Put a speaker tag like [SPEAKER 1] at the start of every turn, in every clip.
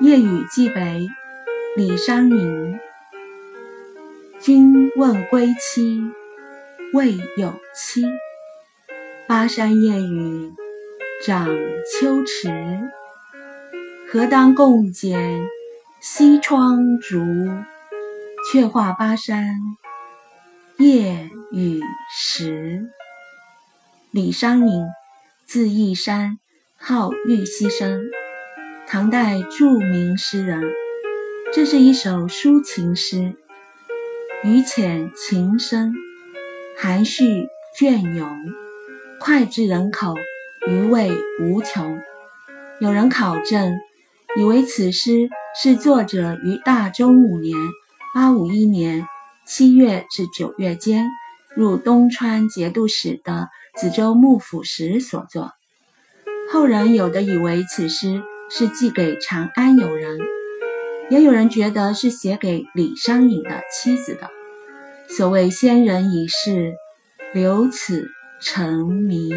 [SPEAKER 1] 夜雨寄北，李商隐。君问归期，未有期。巴山夜雨，涨秋池。何当共剪西窗烛？却话巴山夜雨时。李商隐，字义山，号玉溪生，唐代著名诗人。这是一首抒情诗，语浅情深，含蓄隽永，脍炙人口，余味无穷。有人考证，以为此诗是作者于大中五年（八五一年）七月至九月间入东川节度使的。子州幕府时所作，后人有的以为此诗是寄给长安友人，也有人觉得是写给李商隐的妻子的。所谓先人已逝，留此成谜。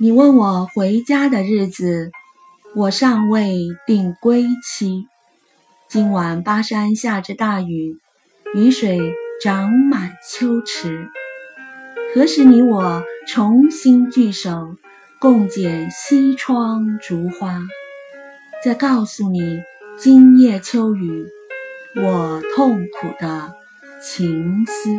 [SPEAKER 1] 你问我回家的日子，我尚未定归期。今晚巴山下着大雨，雨水涨满秋池。何时你我重新聚首，共剪西窗烛花？再告诉你今夜秋雨，我痛苦的情思。